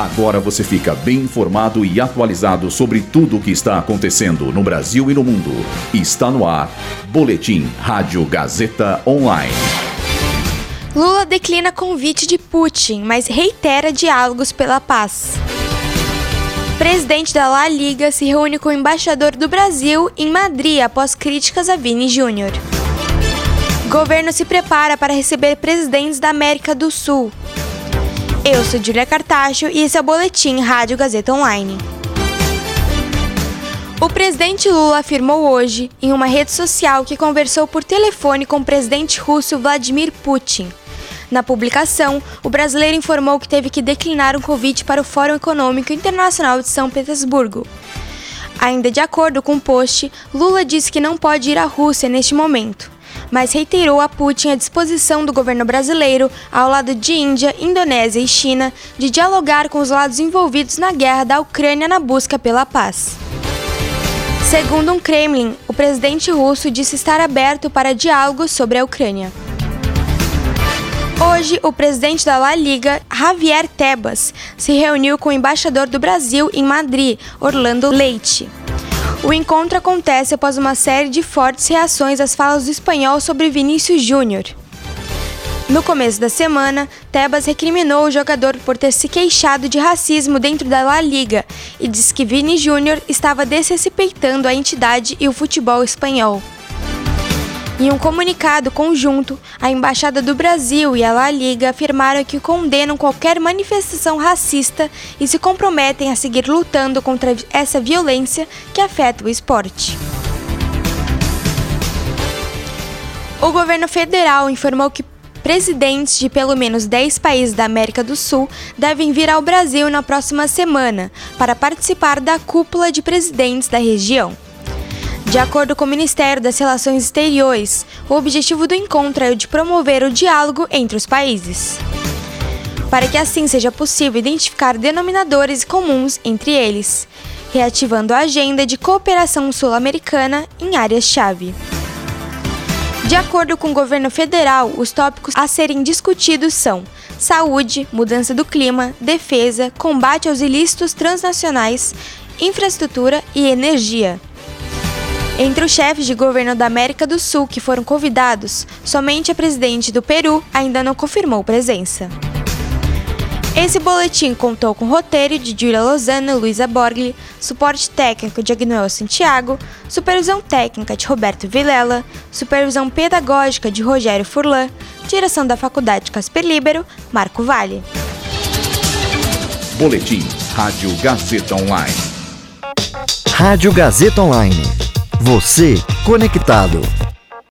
Agora você fica bem informado e atualizado sobre tudo o que está acontecendo no Brasil e no mundo. Está no ar. Boletim Rádio Gazeta Online. Lula declina convite de Putin, mas reitera diálogos pela paz. Presidente da La Liga se reúne com o embaixador do Brasil em Madrid após críticas a Vini Júnior. Governo se prepara para receber presidentes da América do Sul. Eu sou Julia Cartacho e esse é o Boletim Rádio Gazeta Online. O presidente Lula afirmou hoje, em uma rede social, que conversou por telefone com o presidente russo Vladimir Putin. Na publicação, o brasileiro informou que teve que declinar um convite para o Fórum Econômico Internacional de São Petersburgo. Ainda de acordo com o post, Lula disse que não pode ir à Rússia neste momento mas reiterou a Putin a disposição do governo brasileiro, ao lado de Índia, Indonésia e China, de dialogar com os lados envolvidos na guerra da Ucrânia na busca pela paz. Segundo um Kremlin, o presidente russo disse estar aberto para diálogo sobre a Ucrânia. Hoje, o presidente da La Liga, Javier Tebas, se reuniu com o embaixador do Brasil em Madrid, Orlando Leite. O encontro acontece após uma série de fortes reações às falas do espanhol sobre Vinícius Júnior. No começo da semana, Tebas recriminou o jogador por ter se queixado de racismo dentro da La Liga e disse que Vini Júnior estava desrespeitando a entidade e o futebol espanhol. Em um comunicado conjunto, a Embaixada do Brasil e a La Liga afirmaram que condenam qualquer manifestação racista e se comprometem a seguir lutando contra essa violência que afeta o esporte. O governo federal informou que presidentes de pelo menos 10 países da América do Sul devem vir ao Brasil na próxima semana para participar da cúpula de presidentes da região. De acordo com o Ministério das Relações Exteriores, o objetivo do encontro é o de promover o diálogo entre os países. Para que assim seja possível identificar denominadores comuns entre eles, reativando a agenda de cooperação sul-americana em áreas-chave. De acordo com o governo federal, os tópicos a serem discutidos são saúde, mudança do clima, defesa, combate aos ilícitos transnacionais, infraestrutura e energia. Entre os chefes de governo da América do Sul que foram convidados, somente a presidente do Peru ainda não confirmou presença. Esse boletim contou com roteiro de Julia Lozano e Luísa Borgli, suporte técnico de Agnoel Santiago, supervisão técnica de Roberto Vilela, supervisão pedagógica de Rogério Furlan, direção da Faculdade Casper Libero, Marco Vale. Boletim Rádio Gazeta Online. Rádio Gazeta Online. Você conectado.